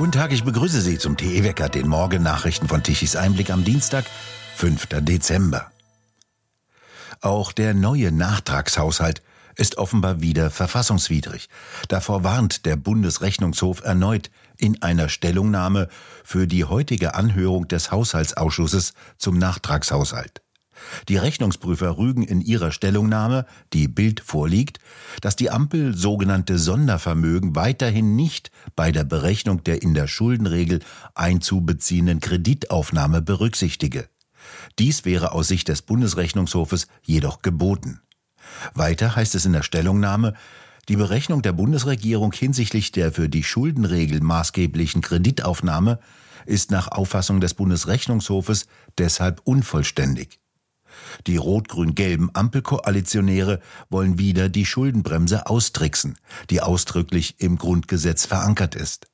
Guten Tag, ich begrüße Sie zum TE Wecker, den Morgennachrichten von Tichys Einblick am Dienstag, 5. Dezember. Auch der neue Nachtragshaushalt ist offenbar wieder verfassungswidrig. Davor warnt der Bundesrechnungshof erneut in einer Stellungnahme für die heutige Anhörung des Haushaltsausschusses zum Nachtragshaushalt. Die Rechnungsprüfer rügen in ihrer Stellungnahme, die Bild vorliegt, dass die Ampel sogenannte Sondervermögen weiterhin nicht bei der Berechnung der in der Schuldenregel einzubeziehenden Kreditaufnahme berücksichtige. Dies wäre aus Sicht des Bundesrechnungshofes jedoch geboten. Weiter heißt es in der Stellungnahme, die Berechnung der Bundesregierung hinsichtlich der für die Schuldenregel maßgeblichen Kreditaufnahme ist nach Auffassung des Bundesrechnungshofes deshalb unvollständig. Die rot-grün-gelben Ampelkoalitionäre wollen wieder die Schuldenbremse austricksen, die ausdrücklich im Grundgesetz verankert ist.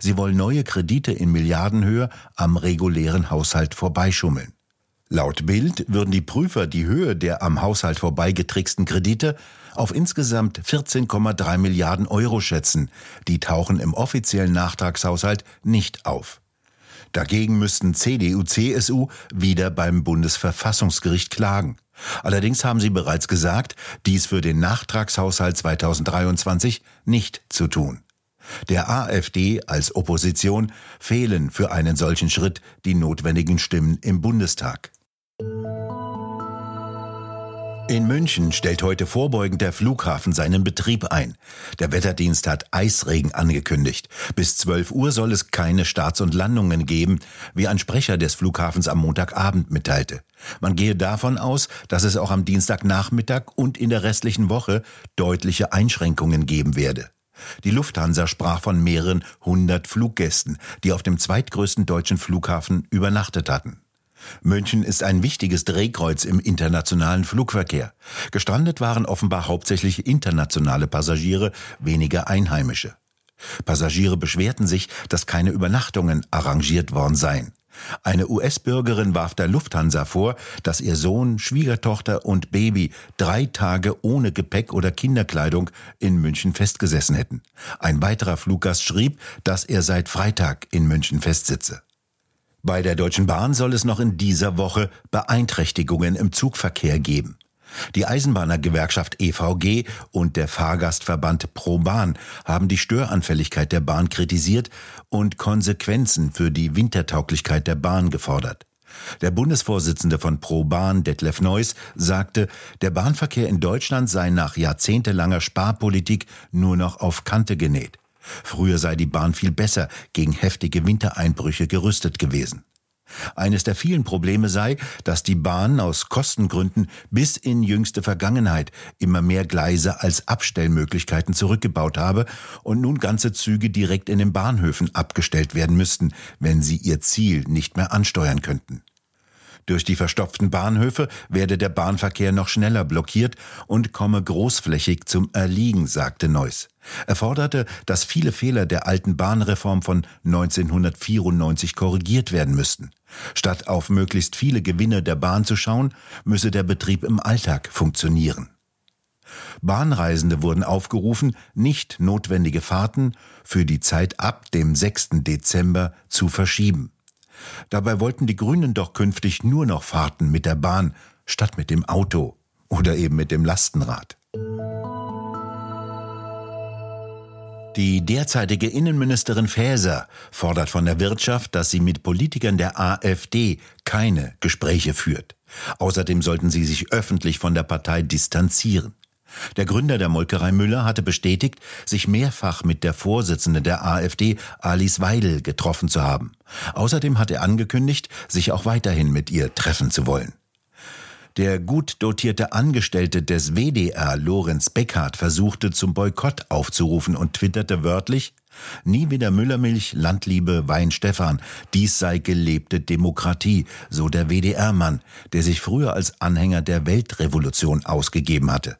Sie wollen neue Kredite in Milliardenhöhe am regulären Haushalt vorbeischummeln. Laut Bild würden die Prüfer die Höhe der am Haushalt vorbeigetricksten Kredite auf insgesamt 14,3 Milliarden Euro schätzen. Die tauchen im offiziellen Nachtragshaushalt nicht auf. Dagegen müssten CDU, CSU wieder beim Bundesverfassungsgericht klagen. Allerdings haben sie bereits gesagt, dies für den Nachtragshaushalt 2023 nicht zu tun. Der AfD als Opposition fehlen für einen solchen Schritt die notwendigen Stimmen im Bundestag. In München stellt heute vorbeugend der Flughafen seinen Betrieb ein. Der Wetterdienst hat Eisregen angekündigt. Bis 12 Uhr soll es keine Starts und Landungen geben, wie ein Sprecher des Flughafens am Montagabend mitteilte. Man gehe davon aus, dass es auch am Dienstagnachmittag und in der restlichen Woche deutliche Einschränkungen geben werde. Die Lufthansa sprach von mehreren hundert Fluggästen, die auf dem zweitgrößten deutschen Flughafen übernachtet hatten. München ist ein wichtiges Drehkreuz im internationalen Flugverkehr. Gestrandet waren offenbar hauptsächlich internationale Passagiere, weniger einheimische. Passagiere beschwerten sich, dass keine Übernachtungen arrangiert worden seien. Eine US-Bürgerin warf der Lufthansa vor, dass ihr Sohn, Schwiegertochter und Baby drei Tage ohne Gepäck oder Kinderkleidung in München festgesessen hätten. Ein weiterer Fluggast schrieb, dass er seit Freitag in München festsitze. Bei der Deutschen Bahn soll es noch in dieser Woche Beeinträchtigungen im Zugverkehr geben. Die Eisenbahnergewerkschaft EVG und der Fahrgastverband ProBahn haben die Störanfälligkeit der Bahn kritisiert und Konsequenzen für die Wintertauglichkeit der Bahn gefordert. Der Bundesvorsitzende von ProBahn, Detlef Neuss, sagte, der Bahnverkehr in Deutschland sei nach jahrzehntelanger Sparpolitik nur noch auf Kante genäht. Früher sei die Bahn viel besser gegen heftige Wintereinbrüche gerüstet gewesen. Eines der vielen Probleme sei, dass die Bahn aus Kostengründen bis in jüngste Vergangenheit immer mehr Gleise als Abstellmöglichkeiten zurückgebaut habe und nun ganze Züge direkt in den Bahnhöfen abgestellt werden müssten, wenn sie ihr Ziel nicht mehr ansteuern könnten. Durch die verstopften Bahnhöfe werde der Bahnverkehr noch schneller blockiert und komme großflächig zum Erliegen, sagte Neuss. Er forderte, dass viele Fehler der alten Bahnreform von 1994 korrigiert werden müssten. Statt auf möglichst viele Gewinne der Bahn zu schauen, müsse der Betrieb im Alltag funktionieren. Bahnreisende wurden aufgerufen, nicht notwendige Fahrten für die Zeit ab dem 6. Dezember zu verschieben. Dabei wollten die Grünen doch künftig nur noch Fahrten mit der Bahn statt mit dem Auto oder eben mit dem Lastenrad. Die derzeitige Innenministerin Faeser fordert von der Wirtschaft, dass sie mit Politikern der AfD keine Gespräche führt. Außerdem sollten sie sich öffentlich von der Partei distanzieren. Der Gründer der Molkerei Müller hatte bestätigt, sich mehrfach mit der Vorsitzenden der AfD, Alice Weidel, getroffen zu haben. Außerdem hat er angekündigt, sich auch weiterhin mit ihr treffen zu wollen. Der gut dotierte Angestellte des WDR, Lorenz Beckhardt, versuchte zum Boykott aufzurufen und twitterte wörtlich, Nie wieder Müllermilch, Landliebe, Wein Stefan. Dies sei gelebte Demokratie, so der WDR-Mann, der sich früher als Anhänger der Weltrevolution ausgegeben hatte.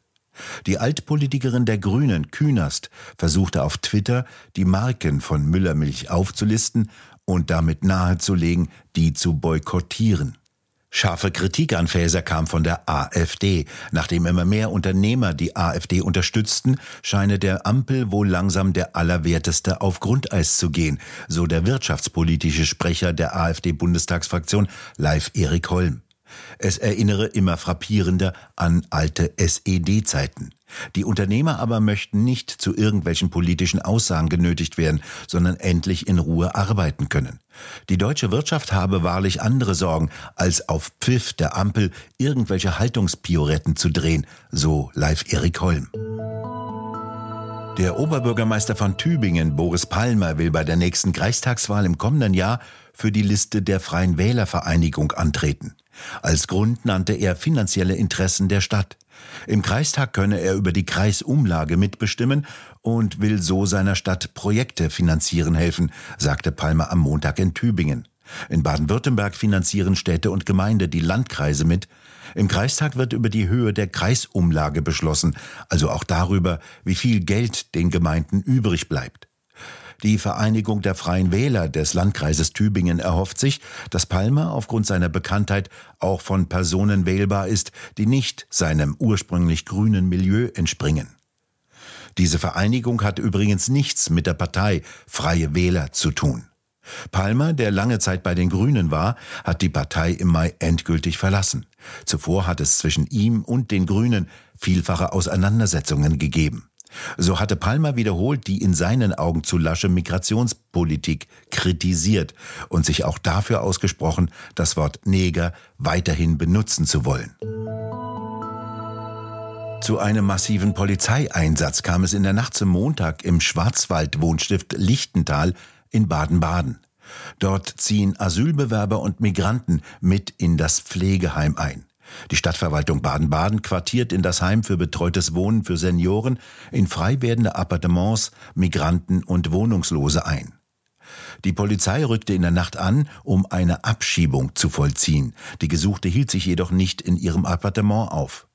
Die Altpolitikerin der Grünen, Künast, versuchte auf Twitter, die Marken von Müllermilch aufzulisten und damit nahezulegen, die zu boykottieren. Scharfe Kritik an Faeser kam von der AfD. Nachdem immer mehr Unternehmer die AfD unterstützten, scheine der Ampel wohl langsam der Allerwerteste auf Grundeis zu gehen, so der wirtschaftspolitische Sprecher der AfD-Bundestagsfraktion Live Erik Holm. Es erinnere immer frappierender an alte SED-Zeiten. Die Unternehmer aber möchten nicht zu irgendwelchen politischen Aussagen genötigt werden, sondern endlich in Ruhe arbeiten können. Die deutsche Wirtschaft habe wahrlich andere Sorgen, als auf Pfiff der Ampel irgendwelche Haltungspioretten zu drehen, so live Erik Holm. Der Oberbürgermeister von Tübingen, Boris Palmer, will bei der nächsten Kreistagswahl im kommenden Jahr für die Liste der Freien Wählervereinigung antreten. Als Grund nannte er finanzielle Interessen der Stadt. Im Kreistag könne er über die Kreisumlage mitbestimmen und will so seiner Stadt Projekte finanzieren helfen, sagte Palmer am Montag in Tübingen. In Baden-Württemberg finanzieren Städte und Gemeinde die Landkreise mit. Im Kreistag wird über die Höhe der Kreisumlage beschlossen, also auch darüber, wie viel Geld den Gemeinden übrig bleibt. Die Vereinigung der Freien Wähler des Landkreises Tübingen erhofft sich, dass Palmer aufgrund seiner Bekanntheit auch von Personen wählbar ist, die nicht seinem ursprünglich grünen Milieu entspringen. Diese Vereinigung hat übrigens nichts mit der Partei Freie Wähler zu tun. Palmer, der lange Zeit bei den Grünen war, hat die Partei im Mai endgültig verlassen. Zuvor hat es zwischen ihm und den Grünen vielfache Auseinandersetzungen gegeben. So hatte Palmer wiederholt die in seinen Augen zu lasche Migrationspolitik kritisiert und sich auch dafür ausgesprochen, das Wort Neger weiterhin benutzen zu wollen. Zu einem massiven Polizeieinsatz kam es in der Nacht zum Montag im Schwarzwald-Wohnstift Lichtental in Baden-Baden. Dort ziehen Asylbewerber und Migranten mit in das Pflegeheim ein. Die Stadtverwaltung Baden-Baden quartiert in das Heim für betreutes Wohnen für Senioren in frei werdende Appartements Migranten und Wohnungslose ein. Die Polizei rückte in der Nacht an, um eine Abschiebung zu vollziehen. Die Gesuchte hielt sich jedoch nicht in ihrem Appartement auf.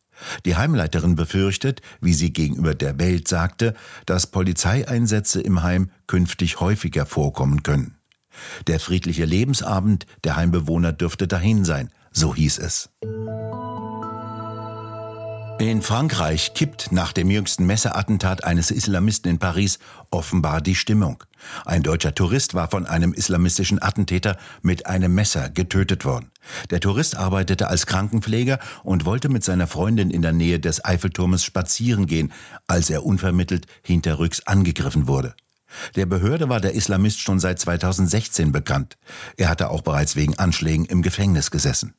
Die Heimleiterin befürchtet, wie sie gegenüber der Welt sagte, dass Polizeieinsätze im Heim künftig häufiger vorkommen können. Der friedliche Lebensabend der Heimbewohner dürfte dahin sein, so hieß es. In Frankreich kippt nach dem jüngsten Messerattentat eines Islamisten in Paris offenbar die Stimmung. Ein deutscher Tourist war von einem islamistischen Attentäter mit einem Messer getötet worden. Der Tourist arbeitete als Krankenpfleger und wollte mit seiner Freundin in der Nähe des Eiffelturmes spazieren gehen, als er unvermittelt hinterrücks angegriffen wurde. Der Behörde war der Islamist schon seit 2016 bekannt. Er hatte auch bereits wegen Anschlägen im Gefängnis gesessen.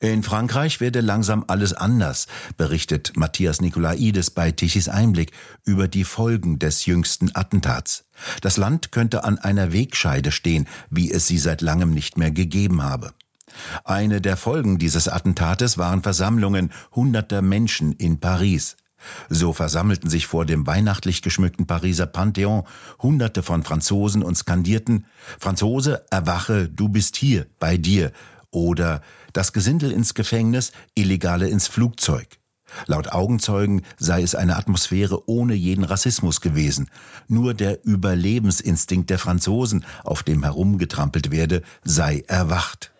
In Frankreich werde langsam alles anders, berichtet Matthias Nikolaides bei Tichys Einblick über die Folgen des jüngsten Attentats. Das Land könnte an einer Wegscheide stehen, wie es sie seit langem nicht mehr gegeben habe. Eine der Folgen dieses Attentates waren Versammlungen hunderter Menschen in Paris. So versammelten sich vor dem weihnachtlich geschmückten Pariser Pantheon Hunderte von Franzosen und skandierten Franzose, erwache, du bist hier, bei dir, oder das Gesindel ins Gefängnis, Illegale ins Flugzeug. Laut Augenzeugen sei es eine Atmosphäre ohne jeden Rassismus gewesen. Nur der Überlebensinstinkt der Franzosen, auf dem herumgetrampelt werde, sei erwacht.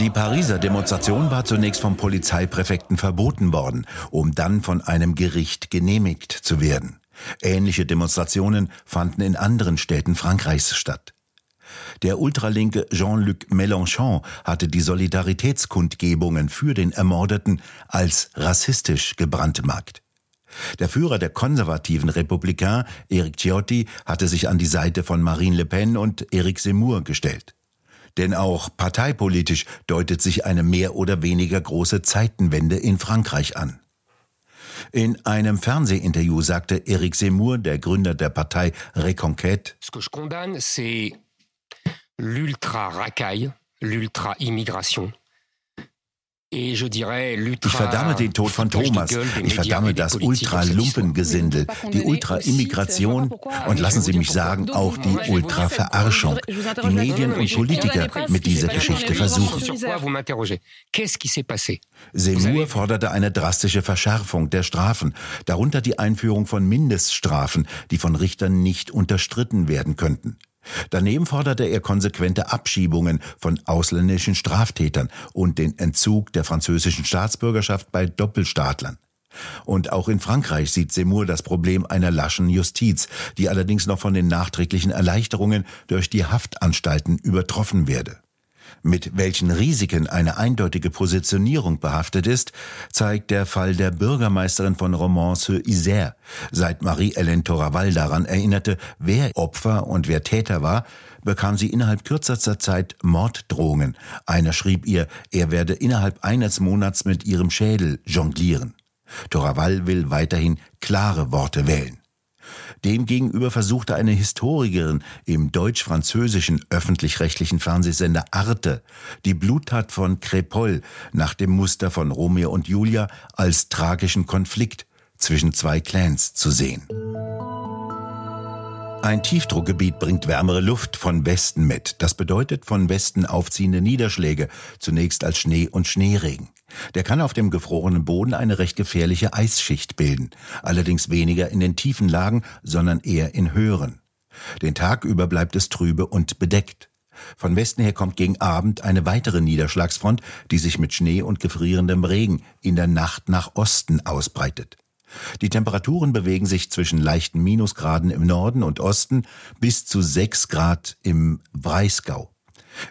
Die Pariser Demonstration war zunächst vom Polizeipräfekten verboten worden, um dann von einem Gericht genehmigt zu werden. Ähnliche Demonstrationen fanden in anderen Städten Frankreichs statt. Der ultralinke Jean-Luc Mélenchon hatte die Solidaritätskundgebungen für den Ermordeten als rassistisch gebrandmarkt. Der Führer der konservativen Republikaner, Eric Ciotti, hatte sich an die Seite von Marine Le Pen und Eric Zemmour gestellt. Denn auch parteipolitisch deutet sich eine mehr oder weniger große Zeitenwende in Frankreich an. In einem Fernsehinterview sagte Eric Zemmour, der Gründer der Partei Reconquête, Ce que je condamne, c'est l'ultra-racaille, l'ultra-immigration. Ich verdamme den Tod von Thomas. Ich verdamme das Ultra-Lumpengesindel, die Ultra-Immigration. und lassen Sie mich sagen, auch die Ultra-Verarschung, die Medien und Politiker mit dieser Geschichte versuchen. Seymour forderte eine drastische Verschärfung der Strafen, darunter die Einführung von Mindeststrafen, die von Richtern nicht unterstritten werden könnten. Daneben forderte er konsequente Abschiebungen von ausländischen Straftätern und den Entzug der französischen Staatsbürgerschaft bei Doppelstaatlern. Und auch in Frankreich sieht Seymour das Problem einer laschen Justiz, die allerdings noch von den nachträglichen Erleichterungen durch die Haftanstalten übertroffen werde. Mit welchen Risiken eine eindeutige Positionierung behaftet ist, zeigt der Fall der Bürgermeisterin von Romans-sur-Isère. Seit Marie-Hélène Toraval daran erinnerte, wer Opfer und wer Täter war, bekam sie innerhalb kürzester Zeit Morddrohungen. Einer schrieb ihr, er werde innerhalb eines Monats mit ihrem Schädel jonglieren. Toraval will weiterhin klare Worte wählen. Demgegenüber versuchte eine Historikerin im deutsch-französischen öffentlich-rechtlichen Fernsehsender Arte die Bluttat von Crépol nach dem Muster von Romeo und Julia als tragischen Konflikt zwischen zwei Clans zu sehen. Ein Tiefdruckgebiet bringt wärmere Luft von Westen mit. Das bedeutet von Westen aufziehende Niederschläge, zunächst als Schnee und Schneeregen. Der kann auf dem gefrorenen Boden eine recht gefährliche Eisschicht bilden, allerdings weniger in den tiefen Lagen, sondern eher in höheren. Den Tag über bleibt es trübe und bedeckt. Von Westen her kommt gegen Abend eine weitere Niederschlagsfront, die sich mit Schnee und gefrierendem Regen in der Nacht nach Osten ausbreitet. Die Temperaturen bewegen sich zwischen leichten Minusgraden im Norden und Osten bis zu 6 Grad im Breisgau.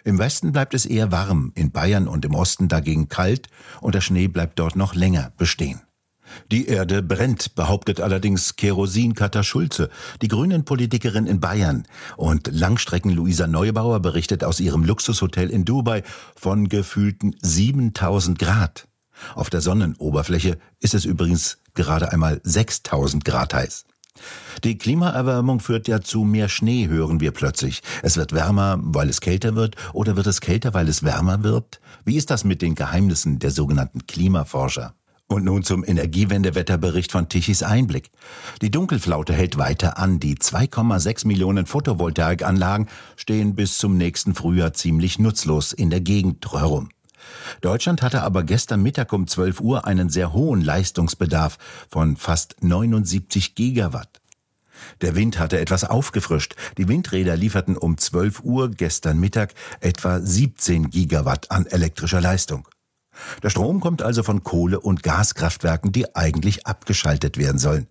Im Westen bleibt es eher warm, in Bayern und im Osten dagegen kalt und der Schnee bleibt dort noch länger bestehen. Die Erde brennt, behauptet allerdings Kerosin-Katar Schulze, die Grünen-Politikerin in Bayern. Und Langstrecken-Luisa Neubauer berichtet aus ihrem Luxushotel in Dubai von gefühlten 7000 Grad. Auf der Sonnenoberfläche ist es übrigens gerade einmal 6000 Grad heiß. Die Klimaerwärmung führt ja zu mehr Schnee, hören wir plötzlich. Es wird wärmer, weil es kälter wird, oder wird es kälter, weil es wärmer wird? Wie ist das mit den Geheimnissen der sogenannten Klimaforscher? Und nun zum Energiewendewetterbericht von Tichys Einblick. Die Dunkelflaute hält weiter an. Die 2,6 Millionen Photovoltaikanlagen stehen bis zum nächsten Frühjahr ziemlich nutzlos in der Gegend herum. Deutschland hatte aber gestern Mittag um 12 Uhr einen sehr hohen Leistungsbedarf von fast 79 Gigawatt. Der Wind hatte etwas aufgefrischt. Die Windräder lieferten um 12 Uhr gestern Mittag etwa 17 Gigawatt an elektrischer Leistung. Der Strom kommt also von Kohle- und Gaskraftwerken, die eigentlich abgeschaltet werden sollen.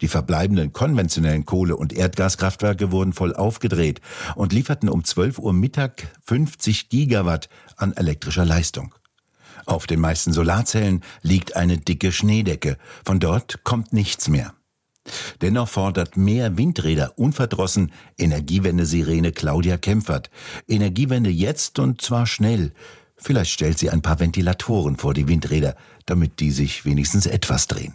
Die verbleibenden konventionellen Kohle- und Erdgaskraftwerke wurden voll aufgedreht und lieferten um 12 Uhr Mittag 50 Gigawatt an elektrischer Leistung. Auf den meisten Solarzellen liegt eine dicke Schneedecke. Von dort kommt nichts mehr. Dennoch fordert mehr Windräder unverdrossen Energiewende-Sirene Claudia Kempfert. Energiewende jetzt und zwar schnell. Vielleicht stellt sie ein paar Ventilatoren vor die Windräder, damit die sich wenigstens etwas drehen.